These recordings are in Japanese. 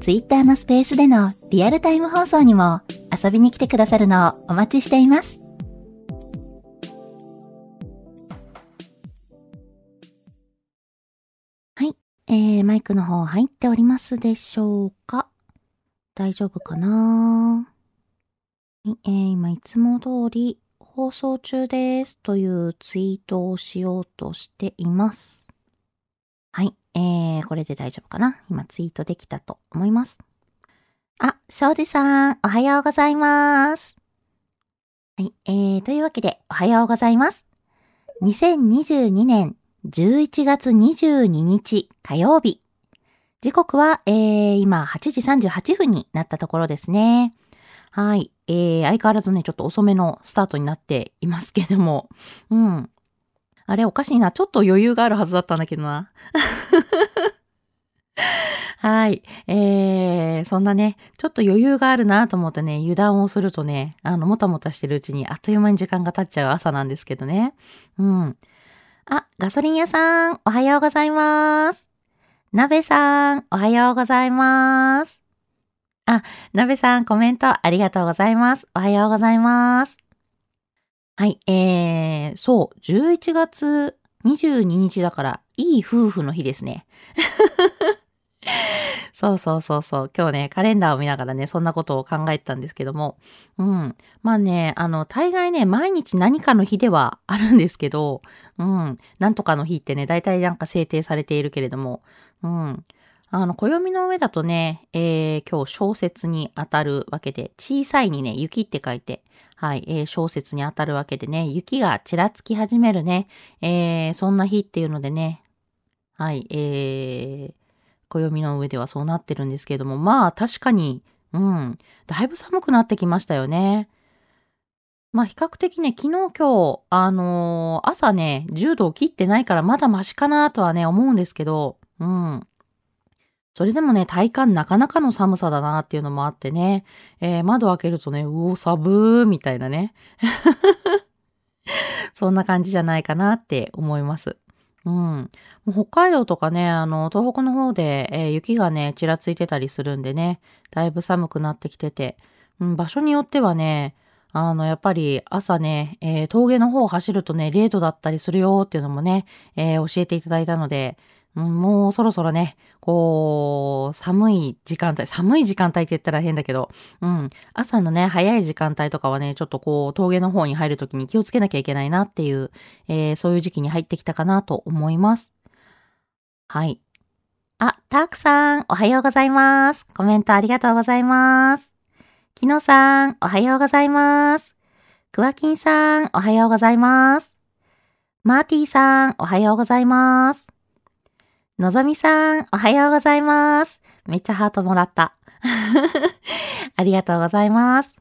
ツイッターのスペースでのリアルタイム放送にも遊びに来てくださるのをお待ちしています。はい。えー、マイクの方入っておりますでしょうか？大丈夫かな、えー、今いつも通り放送中ですというツイートをしようとしています。はい、えー、これで大丈夫かな？今ツイートできたと思います。あ、庄司さん、おはようございます。はい、えー、というわけで、おはようございます。2022年11月22日火曜日。時刻は、えー、今8時38分になったところですね。はい。えー、相変わらずね、ちょっと遅めのスタートになっていますけども。うん。あれ、おかしいな。ちょっと余裕があるはずだったんだけどな。はい。えー、そんなね、ちょっと余裕があるなと思ってね、油断をするとね、あの、もたもたしてるうちにあっという間に時間が経っちゃう朝なんですけどね。うん。あ、ガソリン屋さん、おはようございます。鍋さん、おはようございます。あ、鍋さん、コメントありがとうございます。おはようございます。はい、えー、そう、11月22日だから、いい夫婦の日ですね。そうそうそうそう。今日ね、カレンダーを見ながらね、そんなことを考えてたんですけども。うん。まあね、あの、大概ね、毎日何かの日ではあるんですけど、うん。なんとかの日ってね、大体なんか制定されているけれども、うん。あの、暦の上だとね、えー、今日小説に当たるわけで、小さいにね、雪って書いて、はい、えー、小説に当たるわけでね、雪がちらつき始めるね、えー、そんな日っていうのでね、はい、えー、暦の上ではそうなってるんですけれども、まあ確かに、うん、だいぶ寒くなってきましたよね。まあ比較的ね、昨日今日、あのー朝ね、10度を切ってないからまだマシかなとはね、思うんですけど、うん。それでもね、体感なかなかの寒さだなっていうのもあってね、えー窓開けるとね、うお、寒ーみたいなね。そんな感じじゃないかなって思います。うん。もう北海道とかね、あの、東北の方で、えー雪がね、ちらついてたりするんでね、だいぶ寒くなってきてて、うん、場所によってはね、あの、やっぱり朝ね、えー峠の方を走るとね、0度だったりするよっていうのもね、えー教えていただいたので、もうそろそろね、こう、寒い時間帯、寒い時間帯って言ったら変だけど、うん、朝のね、早い時間帯とかはね、ちょっとこう、峠の方に入るときに気をつけなきゃいけないなっていう、えーそういう時期に入ってきたかなと思います。はい。あ、たくさん、おはようございます。コメントありがとうございます。きのさん、おはようございます。くわきんさん、おはようございます。マーティーさん、おはようございます。のぞみさん、おはようございます。めっちゃハートもらった。ありがとうございます。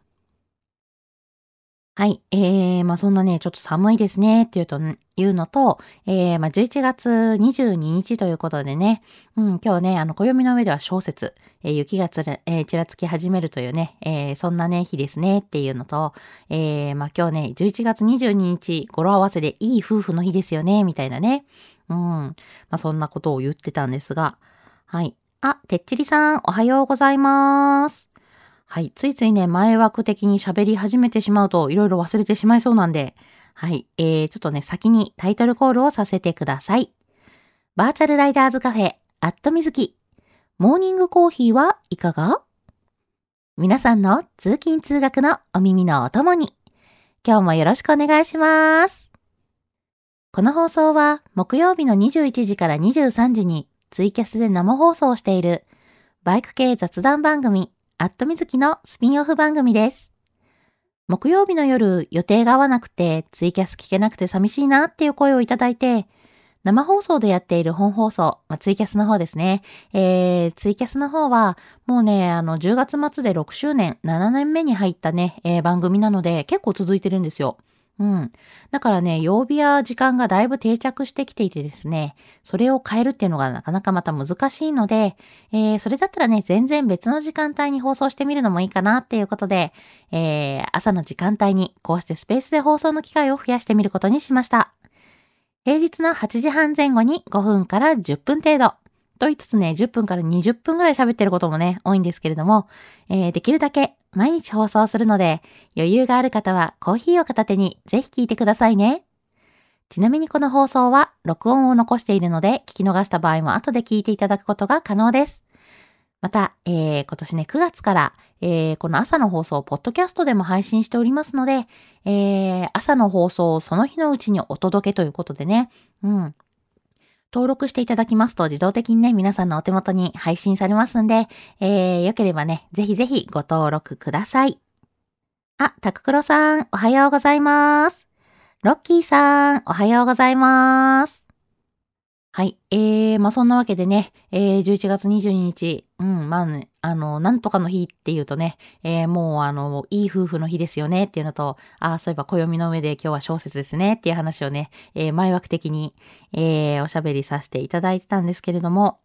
はい。えー、まあそんなね、ちょっと寒いですね、っていうと、いうのと、えー、まあ11月22日ということでね、うん、今日ね、あの、暦の上では小説、えー雪がつら、えーちらつき始めるというね、えーそんなね、日ですね、っていうのと、えー、まあ今日ね、11月22日、語呂合わせでいい夫婦の日ですよね、みたいなね。うん。まあそんなことを言ってたんですが、はい。あ、てっちりさん、おはようございます。はい。ついついね、前枠的に喋り始めてしまうと、いろいろ忘れてしまいそうなんで、はい。えー、ちょっとね、先にタイトルコールをさせてください。バーチャルライダーズカフェ、アットみずき。モーニングコーヒーはいかが？皆さんの通勤通学のお耳のお供に。今日もよろしくお願いします。この放送は木曜日の21時から23時にツイキャスで生放送しているバイク系雑談番組アットみずきのスピンオフ番組です。木曜日の夜予定が合わなくてツイキャス聞けなくて寂しいなっていう声をいただいて生放送でやっている本放送、まあ、ツイキャスの方ですね。えー、ツイキャスの方は、もうね、あの、10月末で6周年、7年目に入ったね、えー、番組なので、結構続いてるんですよ。うん。だからね、曜日や時間がだいぶ定着してきていてですね、それを変えるっていうのがなかなかまた難しいので、えー、それだったらね、全然別の時間帯に放送してみるのもいいかなっていうことで、えー、朝の時間帯にこうしてスペースで放送の機会を増やしてみることにしました。平日の8時半前後に5分から10分程度。と言いつつね、10分から20分ぐらい喋ってることもね、多いんですけれども、えー、できるだけ毎日放送するので、余裕がある方はコーヒーを片手にぜひ聞いてくださいね。ちなみにこの放送は録音を残しているので、聞き逃した場合も後で聞いていただくことが可能です。また、えー、今年ね、9月から、えー、この朝の放送をポッドキャストでも配信しておりますので、えー、朝の放送をその日のうちにお届けということでね、うん。登録していただきますと自動的にね、皆さんのお手元に配信されますんで、えー、よければね、ぜひぜひご登録ください。あ、タククロさん、おはようございます。ロッキーさん、おはようございます。はい。えー、まあ、そんなわけでね、えー、11月22日、うん、まあ、ね、あの、なんとかの日っていうとね、えー、もう、あの、いい夫婦の日ですよねっていうのと、あそういえば暦の上で今日は小説ですねっていう話をね、えー、前枠的に、えー、おしゃべりさせていただいてたんですけれども、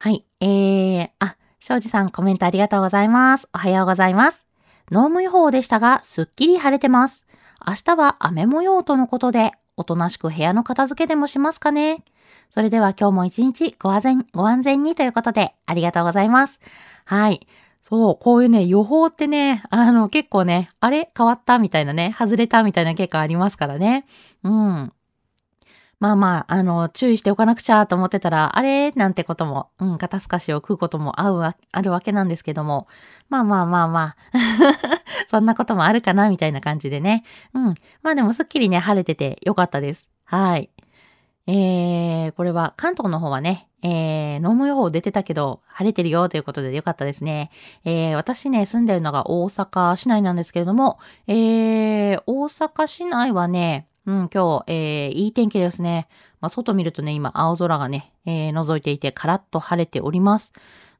はい。えー、あ、庄司さんコメントありがとうございます。おはようございます。濃霧予報でしたが、すっきり晴れてます。明日は雨模様とのことで、おとなしく部屋の片付けでもしますかねそれでは今日も一日ご安全、ご安全にということでありがとうございます。はい。そう、こういうね、予報ってね、あの、結構ね、あれ？変わった？みたいなね、外れた？みたいな結果ありますからね。うん。まあまあ、あの、注意しておかなくちゃと思ってたら、あれ？なんてことも、うん、肩透かしを食うこともあうわ、あるわけなんですけども、まあまあまあまあ、そんなこともあるかな、みたいな感じでね。うん。まあでもすっきりね、晴れててよかったです。はい。えー、これは関東の方はね、えー、濃霧予報出てたけど、晴れてるよということでよかったですね。えー、私ね、住んでるのが大阪市内なんですけれども、えー、大阪市内はね、うん、今日、えー、いい天気ですね。まあ、外見るとね、今、青空がね、えー、覗いていて、カラッと晴れております。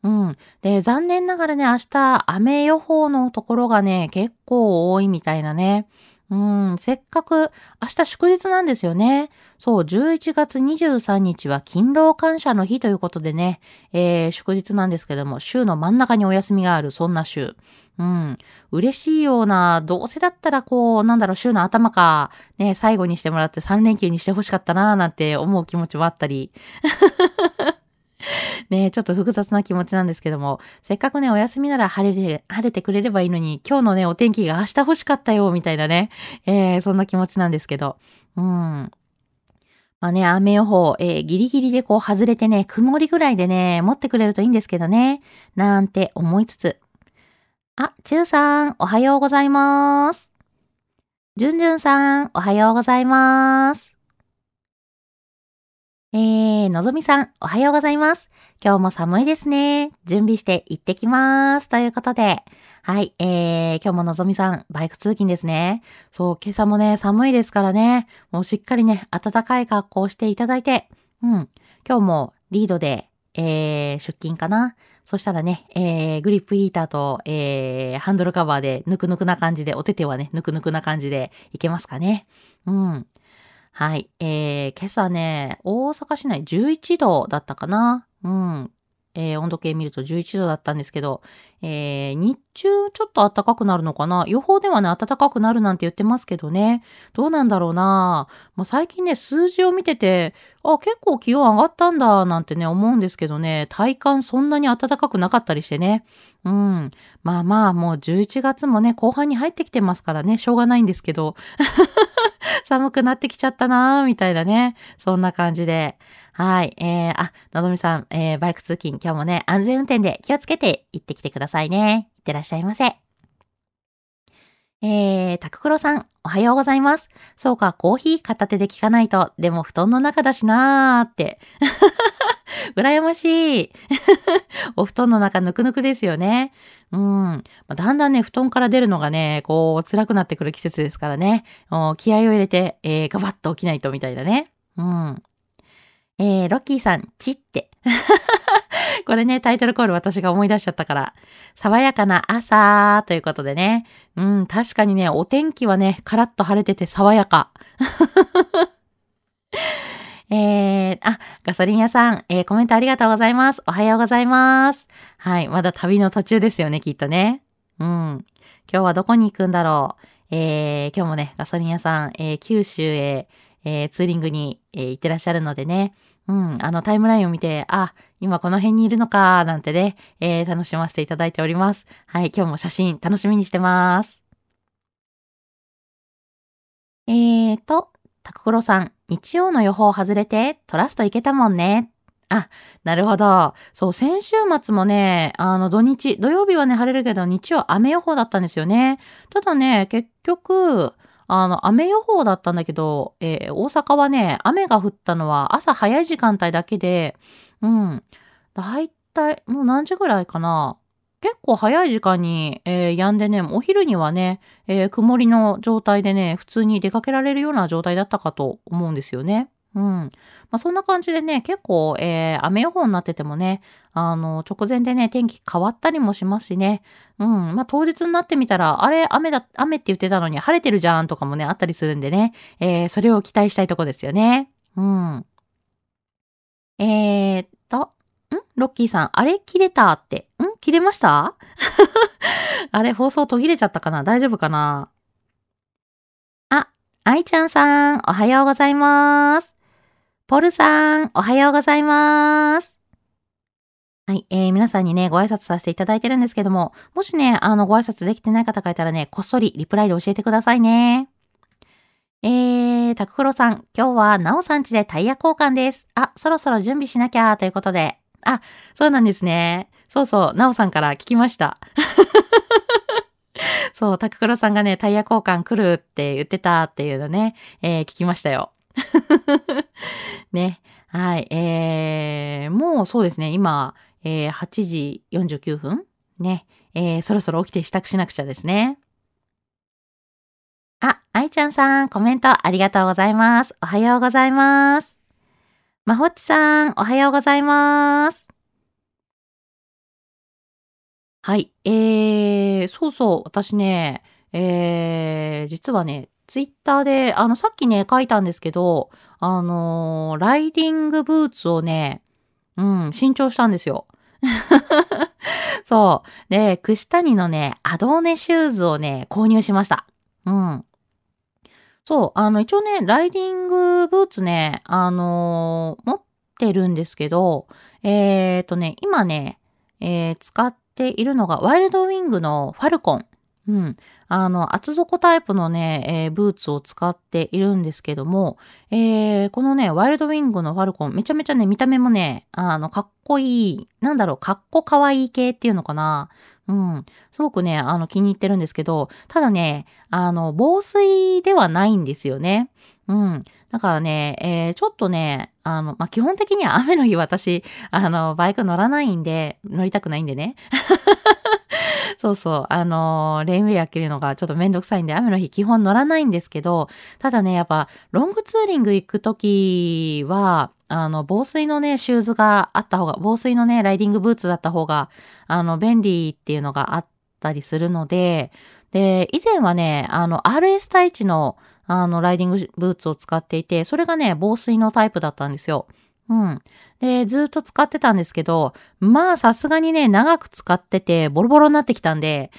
うん。で、残念ながらね、明日、雨予報のところがね、結構多いみたいなね。うん、せっかく、明日祝日なんですよね。そう、11月23日は勤労感謝の日ということでね、えー、祝日なんですけども、週の真ん中にお休みがある、そんな週。うん。嬉しいような、どうせだったらこう、なんだろう、週の頭か、ね、最後にしてもらって3連休にしてほしかったな、なんて思う気持ちもあったり。ねちょっと複雑な気持ちなんですけども、せっかくね、お休みなら晴れて、晴れてくれればいいのに、今日のね、お天気が明日欲しかったよ、みたいなね、えー、そんな気持ちなんですけど、うん。まあね、雨予報、えー、ギリギリでこう外れてね、曇りぐらいでね、持ってくれるといいんですけどね、なんて思いつつ。あ、ちゅうさん、おはようございます。じゅんじゅんさん、おはようございます。えー、のぞみさん、おはようございます。今日も寒いですね。準備して行ってきます。ということで、はい、えー、今日ものぞみさん、バイク通勤ですね。そう、今朝もね、寒いですからね、もうしっかりね、暖かい格好をしていただいて、うん、今日もリードで、えー、出勤かな。そしたらね、えー、グリップヒーターと、えー、ハンドルカバーでぬくぬくな感じで、お手手はね、ぬくぬくな感じでいけますかね。うん。はい。えー、今朝ね、大阪市内11度だったかな。うん。えー、温度計見ると11度だったんですけど、えー、日中ちょっと暖かくなるのかな？予報ではね、暖かくなるなんて言ってますけどね。どうなんだろうな？まあ、最近ね、数字を見てて、あ、結構気温上がったんだ、なんてね、思うんですけどね、体感そんなに暖かくなかったりしてね。うん。まあまあ、もう11月もね、後半に入ってきてますからね、しょうがないんですけど。寒くなってきちゃったなーみたいなね。そんな感じで。はい。えー、あ、のぞみさん、えー、バイク通勤、今日もね、安全運転で気をつけて行ってきてくださいね。いってらっしゃいませ。えー、タククロさん、おはようございます。そうか、コーヒー片手で聞かないと、でも布団の中だしなーって。羨ましい。お布団の中ぬくぬくですよね。うん。だんだんね、布団から出るのがね、こう、辛くなってくる季節ですからね。気合を入れて、えー、ガバッと起きないとみたいだね。うん。えー、ロッキーさん、チって。これね、タイトルコール私が思い出しちゃったから。爽やかな朝ということでね。うん、確かにね、お天気はね、カラッと晴れてて爽やか。えー、あ、ガソリン屋さん、えー、コメントありがとうございます。おはようございます。はい、まだ旅の途中ですよね、きっとね。うん。今日はどこに行くんだろう。えー、今日もね、ガソリン屋さん、えー、九州へ、えー、ツーリングに、えー、行ってらっしゃるのでね。うん、あのタイムラインを見て、あ、今この辺にいるのか、なんてね、えー、楽しませていただいております。はい、今日も写真楽しみにしてます。えーと、タククロさん、日曜の予報外れてトラスト行けたもんね。あ、なるほど。そう、先週末もね、あの土日、土曜日はね、晴れるけど、日曜雨予報だったんですよね。ただね、結局、あの、雨予報だったんだけど、えー、大阪はね、雨が降ったのは朝早い時間帯だけで、うん。だいたい、もう何時ぐらいかな。結構早い時間に、えー、止んでね、お昼にはね、えー、曇りの状態でね、普通に出かけられるような状態だったかと思うんですよね。うん。まあ、そんな感じでね、結構、えー、雨予報になっててもね、あの、直前でね、天気変わったりもしますしね。うん。まあ、当日になってみたら、あれ、雨だ、雨って言ってたのに晴れてるじゃんとかもね、あったりするんでね、えー、それを期待したいとこですよね。うん。えー、っと、ん？ロッキーさん、あれ切れたって。ん？切れました？あれ放送途切れちゃったかな？大丈夫かな？あ、愛ちゃんさん、おはようございます。ポルさん、おはようございます。はい、えー、皆さんにね、ご挨拶させていただいてるんですけども、もしね、あの、ご挨拶できてない方がいたらね、こっそりリプライで教えてくださいね。えー、タククロさん、今日はナオさん家でタイヤ交換です。あ、そろそろ準備しなきゃ、ということで。あ、そうなんですね。そうそう、なおさんから聞きました。そう、タククロさんがね、タイヤ交換来るって言ってたっていうのね、えー、聞きましたよ。ね。はい。えー、もうそうですね、今、えー、8時49分ね。えー、そろそろ起きて支度しなくちゃですね。あ、愛ちゃんさん、コメントありがとうございます。おはようございます。まほっちさん、おはようございます。はい。えー、そうそう、私ね、えー、実はね、ツイッターで、あの、さっきね、書いたんですけど、あのー、ライディングブーツをね、うん、新調したんですよ。そう。で、串谷のね、アドーネシューズをね、購入しました。うん。そう、あの、一応ね、ライディングブーツね、あのー、持ってるんですけど、えっ、ー、とね、今ね、えー、使っているのが、ワイルドウィングのファルコン。うん。あの、厚底タイプのね、えー、ブーツを使っているんですけども、えー、このね、ワイルドウィングのファルコン、めちゃめちゃね、見た目もね、あの、かっこいい、なんだろう、かっこかわいい系っていうのかな。うん。すごくね、あの、気に入ってるんですけど、ただね、あの、防水ではないんですよね。うん。だからね、えー、ちょっとね、あの、まあ、基本的には雨の日私、あの、バイク乗らないんで、乗りたくないんでね。そうそう。あのー、レインウェア着るのがちょっとめんどくさいんで、雨の日基本乗らないんですけど、ただね、やっぱ、ロングツーリング行くときは、あの、防水のね、シューズがあった方が、防水のね、ライディングブーツだった方が、あの、便利っていうのがあったりするので、で、以前はね、あの、RS タイチの、あの、ライディングブーツを使っていて、それがね、防水のタイプだったんですよ。うん。で、ずっと使ってたんですけど、まあさすがにね、長く使ってて、ボロボロになってきたんで、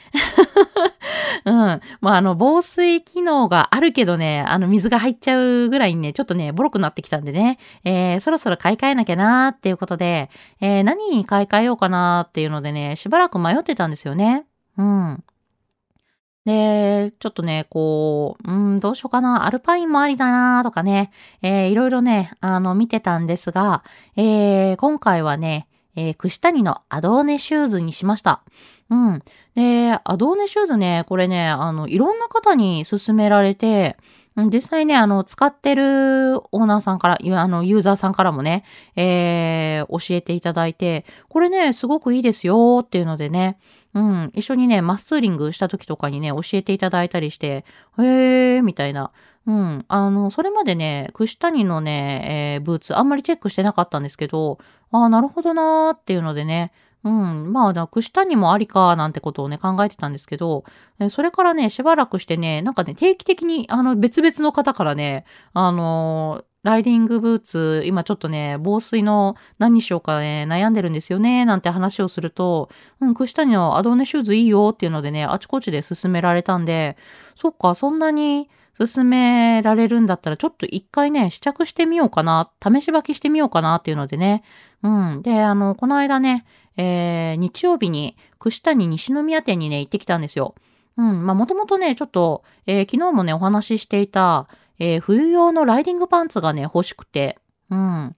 うん。まああの、防水機能があるけどね、あの、水が入っちゃうぐらいにね、ちょっとね、ボロくなってきたんでね、えー、そろそろ買い替えなきゃなーっていうことで、えー、何に買い替えようかなーっていうのでね、しばらく迷ってたんですよね。うん。で、ちょっとね、こう、うん、どうしようかな、アルパインもありだなとかね、えー、いろいろね、あの、見てたんですが、えー、今回はね、えー、串谷のアドーネシューズにしました。うん。で、アドーネシューズね、これね、あの、いろんな方に勧められて、実際ね、あの、使ってるオーナーさんから、あの、ユーザーさんからもね、えー、教えていただいて、これね、すごくいいですよっていうのでね、うん、一緒にね、マッスーリングした時とかにね、教えていただいたりして、へー、みたいな。うん、あの、それまでね、串谷のね、えー、ブーツ、あんまりチェックしてなかったんですけど、ああ、なるほどなーっていうのでね、うん。まあ、串谷もありか、なんてことをね、考えてたんですけど、それからね、しばらくしてね、なんかね、定期的に、あの、別々の方からね、あのライディングブーツ、今ちょっとね、防水の何にしようかね、悩んでるんですよね、なんて話をすると、うん、串谷のアドーネシューズいいよっていうのでね、あちこちで勧められたんで、そっか、そんなに勧められるんだったら、ちょっと一回ね、試着してみようかな、試し履きしてみようかなっていうのでね、うん。で、あの、この間ね、えー、日曜日に串谷西宮店にね、行ってきたんですよ。うん。まあ、もともとね、ちょっと、えー、昨日もね、お話ししていた、えー、冬用のライディングパンツがね、欲しくて、うん。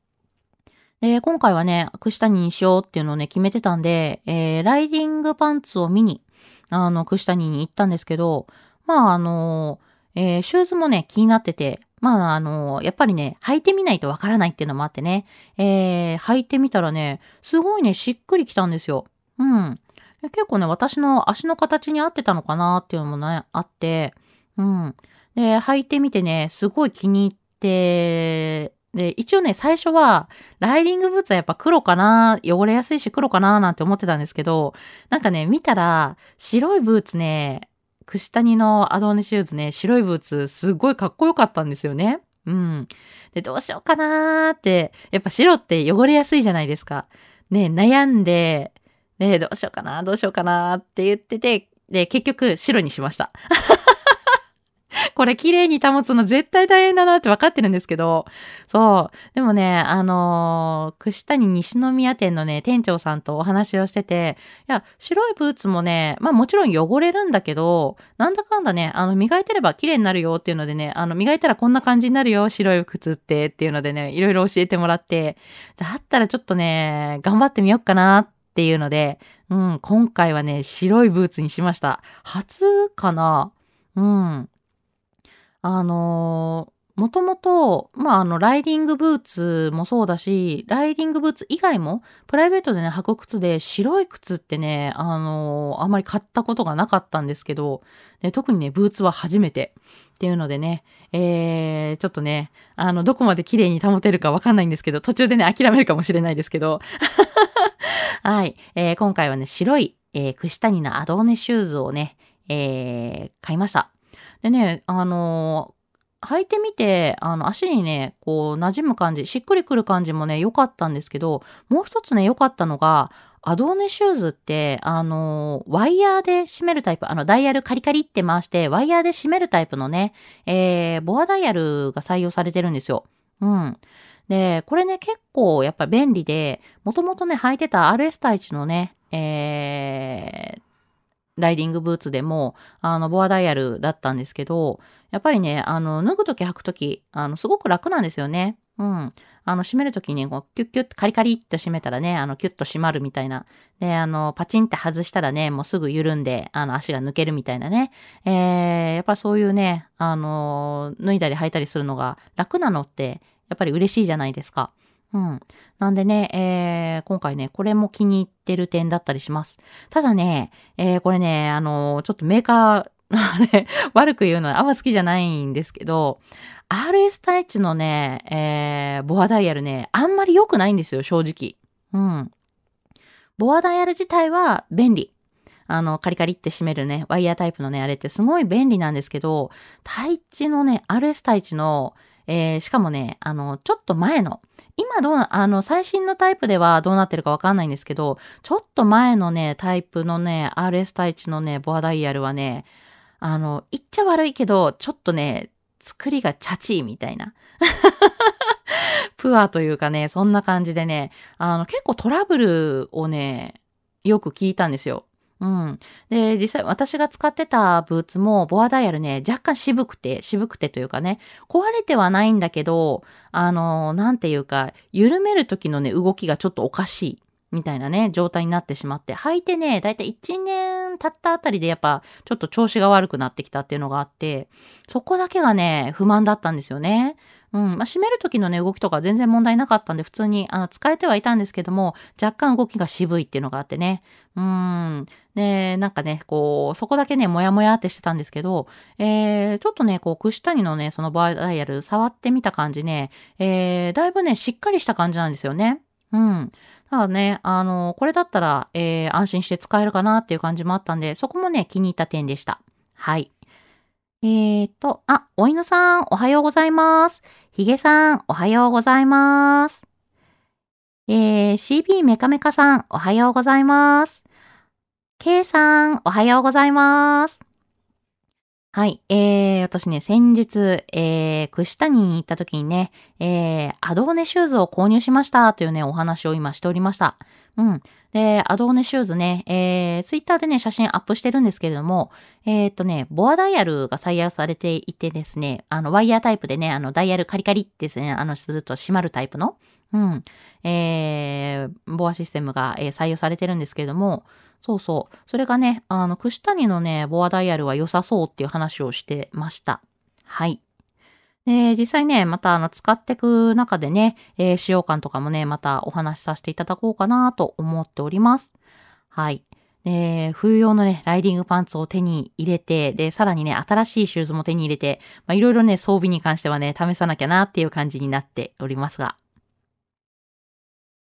で、今回はね、串谷にしようっていうのをね、決めてたんで、えー、ライディングパンツを見に、あの、串谷に行ったんですけど、まあ、あのえー、シューズもね、気になってて、まあ、あの、やっぱりね、履いてみないとわからないっていうのもあってね、えー、履いてみたらね、すごいね、しっくりきたんですよ。うん。結構ね、私の足の形に合ってたのかなっていうのもね、あって、うん。で、履いてみてね、すごい気に入って、で、一応ね、最初は、ライディングブーツはやっぱ黒かな、汚れやすいし黒かななんて思ってたんですけど、なんかね、見たら、白いブーツね、串谷のアドーネシューズね、白いブーツ、すごいかっこよかったんですよね。うん。で、どうしようかなーって、やっぱ白って汚れやすいじゃないですか。ね、悩んで、ね、どうしようかな、どうしようかなーって言ってて、で、結局白にしました。これ綺麗に保つの絶対大変だなって分かってるんですけど、そう。でもね、あのー、串谷西宮店のね、店長さんとお話をしてて、いや、白いブーツもね、まあもちろん汚れるんだけど、なんだかんだね、あの、磨いてれば綺麗になるよっていうのでね、あの、磨いたらこんな感じになるよ、白い靴ってっていうのでね、いろいろ教えてもらって、だったらちょっとね、頑張ってみようかなっていうので、うん、今回はね、白いブーツにしました。初かな？うん。あのー、もともと、まあ、あの、ライディングブーツもそうだし、ライディングブーツ以外も、プライベートでね、履く靴で白い靴ってね、あのー、あんまり買ったことがなかったんですけど、で特にね、ブーツは初めて。っていうのでね、えー、ちょっとね、あの、どこまで綺麗に保てるかわかんないんですけど、途中でね、諦めるかもしれないですけど。はい、えー、今回はね、白い、えー、串谷のアドーネシューズをね、えー、買いました。でね、あの履いてみて、あの、足にね、こう、馴染む感じ、しっくりくる感じもね、良かったんですけど、もう一つね、良かったのが、アドーネシューズって、あの、ワイヤーで締めるタイプ、あの、ダイヤルカリカリって回して、ワイヤーで締めるタイプのね、えー、ボアダイヤルが採用されてるんですよ。うん。で、これね、結構やっぱ便利で、もともとね、履いてた RS タイチのね、えー、ライディングブーツでも、あの、ボアダイヤルだったんですけど、やっぱりね、あの、脱ぐとき履くとき、あの、すごく楽なんですよね。うん。あの、閉めるときに、こう、キュッキュッカリカリって閉めたらね、あの、キュッと閉まるみたいな。で、あの、パチンって外したらね、もうすぐ緩んで、あの、足が抜けるみたいなね。えー、やっぱそういうね、あの、脱いだり履いたりするのが楽なのって、やっぱり嬉しいじゃないですか。うん。なんでね、えー、今回ね、これも気に入ってる点だったりします。ただね、えー、これね、あの、ちょっとメーカー、あれ、悪く言うのはあんま好きじゃないんですけど、RS タイチのね、えー、ボアダイヤルね、あんまり良くないんですよ、正直。うん。ボアダイヤル自体は便利。あの、カリカリって締めるね、ワイヤータイプのね、あれってすごい便利なんですけど、タイチのね、RS タイチの、えー、しかもね、あの、ちょっと前の、今どう、あの、最新のタイプではどうなってるかわかんないんですけど、ちょっと前のね、タイプのね、RS タイチのね、ボアダイヤルはね、あの、言っちゃ悪いけど、ちょっとね、作りがチャチーみたいな。プアというかね、そんな感じでね、あの、結構トラブルをね、よく聞いたんですよ。うん。で、実際私が使ってたブーツもボアダイヤルね、若干渋くて、渋くてというかね、壊れてはないんだけど、あの、なんていうか、緩める時のね、動きがちょっとおかしい。みたいなね、状態になってしまって、履いてね、だいたい1年経ったあたりでやっぱちょっと調子が悪くなってきたっていうのがあって、そこだけがね、不満だったんですよね。うん。まあ、閉める時のね、動きとか全然問題なかったんで、普通に、あの、使えてはいたんですけども、若干動きが渋いっていうのがあってね。うん。で、なんかね、こう、そこだけね、もやもやってしてたんですけど、えー、ちょっとね、こう、串谷のね、そのバーダイヤル触ってみた感じね、えー、だいぶね、しっかりした感じなんですよね。うん。ただね、あの、これだったら、えー、安心して使えるかなっていう感じもあったんで、そこもね、気に入った点でした。はい。えーと、あ、お犬さん、おはようございます。ひげさん、おはようございます。えー、CB メカメカさん、おはようございます。K さん、おはようございます。はい。えー、私ね、先日、えー、串谷に行った時にね、えー、アドーネシューズを購入しましたというね、お話を今しておりました。うん。で、アドーネシューズね、えー、ツイッターでね、写真アップしてるんですけれども、えー、っとね、ボアダイヤルが採用されていてですね、あの、ワイヤータイプでね、あの、ダイヤルカリカリってですね、あの、すると閉まるタイプの、うん、えー、ボアシステムが、えー、採用されてるんですけれども、そうそう。それがね、あの、串谷のね、ボアダイヤルは良さそうっていう話をしてました。はい。で、実際ね、またあの、使っていく中でね、えー、使用感とかもね、またお話しさせていただこうかなと思っております。はい。で、冬用のね、ライディングパンツを手に入れて、で、さらにね、新しいシューズも手に入れて、まあ、いろいろね、装備に関してはね、試さなきゃなっていう感じになっておりますが。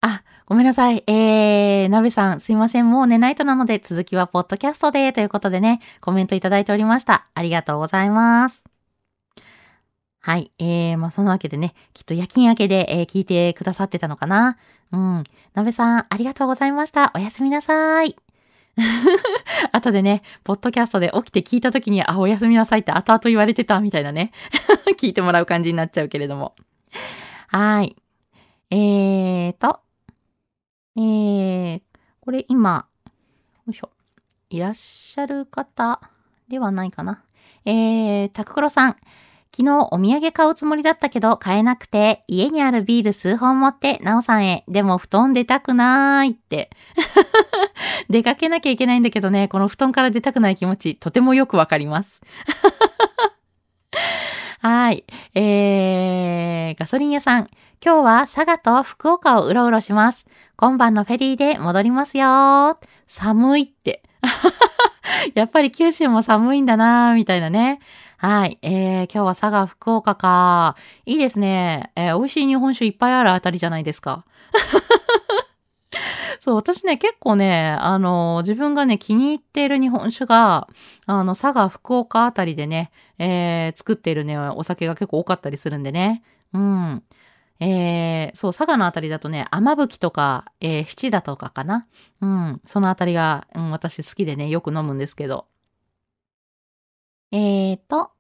あ、ごめんなさい。えー、なべさん、すいません。もう寝ないとなので、続きはポッドキャストで、ということでね、コメントいただいておりました。ありがとうございます。はい。えー、まあ、そのわけでね、きっと夜勤明けで、えー、聞いてくださってたのかな。うん。なべさん、ありがとうございました。おやすみなさい。後でね、ポッドキャストで起きて聞いた時に、あ、おやすみなさいって後々言われてたみたいなね。聞いてもらう感じになっちゃうけれども。はい。えーと、えー、これ今、よいしょ。いらっしゃる方ではないかな。えー、タククロさん。昨日お土産買うつもりだったけど買えなくて、家にあるビール数本持って、なおさんへ、でも布団出たくないって。出かけなきゃいけないんだけどね、この布団から出たくない気持ち、とてもよくわかります。はい。えー、ガソリン屋さん。今日は佐賀と福岡をうろうろします。今晩のフェリーで戻りますよ。寒いって。やっぱり九州も寒いんだなーみたいなね。はい。えー、今日は佐賀、福岡か。いいですね。えー、美味しい日本酒いっぱいあるあたりじゃないですか。そう、私ね、結構ね、あの、自分がね、気に入っている日本酒が、あの、佐賀、福岡あたりでね、えー、作っているね、お酒が結構多かったりするんでね。うん。えー、そう、佐賀のあたりだとね、甘吹とか、えー、七だとかかな。うん、そのあたりが、うん、私好きでね、よく飲むんですけど。えーと、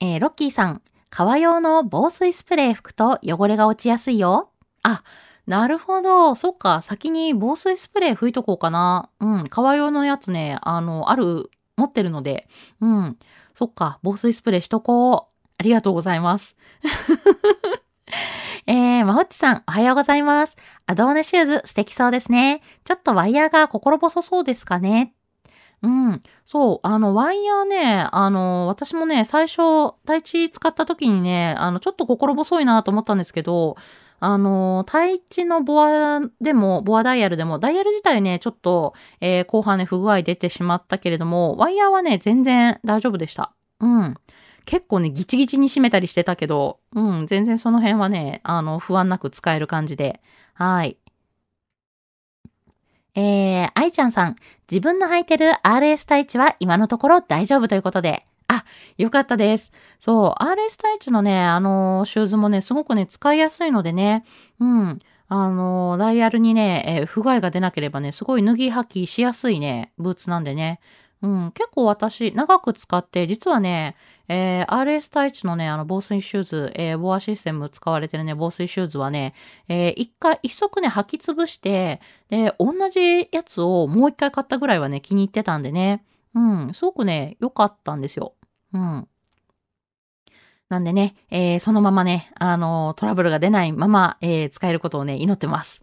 えー、ロッキーさん、革用の防水スプレー拭くと汚れが落ちやすいよ。あ、なるほど。そっか。先に防水スプレー拭いとこうかな。うん。革用のやつね、あの、ある、持ってるので。うん。そっか。防水スプレーしとこう。ありがとうございます。えー、まほっちさん、おはようございます。アドーネシューズ素敵そうですね。ちょっとワイヤーが心細そうですかね。うん。そう。あの、ワイヤーね、あの、私もね、最初、タイチ使った時にね、あの、ちょっと心細いなと思ったんですけど、あの、タイチのボアでも、ボアダイヤルでも、ダイヤル自体ね、ちょっと、えー、後半ね、不具合出てしまったけれども、ワイヤーはね、全然大丈夫でした。うん。結構ね、ギチギチに締めたりしてたけど、うん、全然その辺はね、あの、不安なく使える感じで、はい。えー、愛ちゃんさん、自分の履いてる RS タイチは今のところ大丈夫ということで。よかったです。そう、RS タイチのね、あの、シューズもね、すごくね、使いやすいのでね、うん、あの、ダイヤルにね、えー、不具合が出なければね、すごい脱ぎ履きしやすいね、ブーツなんでね、うん、結構私、長く使って、実はね、えー、RS タイチのね、あの、防水シューズ、えー、ボアシステム使われてるね、防水シューズはね、えー、一回、一足ね、履き潰して、で、同じやつをもう一回買ったぐらいはね、気に入ってたんでね、うん、すごくね、良かったんですよ。うん。なんでね、えー、そのままね、あのトラブルが出ないまま、えー、使えることをね、祈ってます。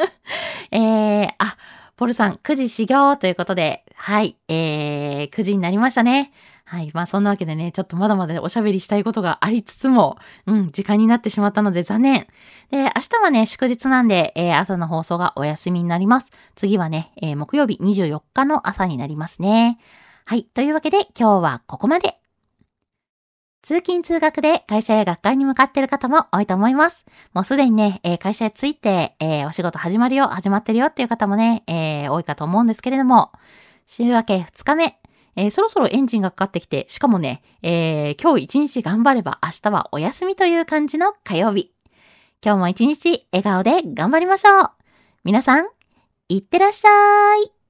えー、あ、ポルさん、9時修行ということで、はい、えー、9時になりましたね。はい。まあ、そんなわけでね、ちょっとまだまだおしゃべりしたいことがありつつも、うん、時間になってしまったので残念。で、明日はね、祝日なんで、えー、朝の放送がお休みになります。次はね、えー、木曜日24日の朝になりますね。はい。というわけで、今日はここまで。通勤通学で会社や学会に向かっている方も多いと思います。もうすでにね、えー、会社へ着いて、えー、お仕事始まるよ、始まってるよっていう方もね、えー、多いかと思うんですけれども、週明け2日目、えそろそろエンジンがかかってきて、しかもね、え今日一日頑張れば明日はお休みという感じの火曜日。今日も一日笑顔で頑張りましょう。皆さん、いってらっしゃい。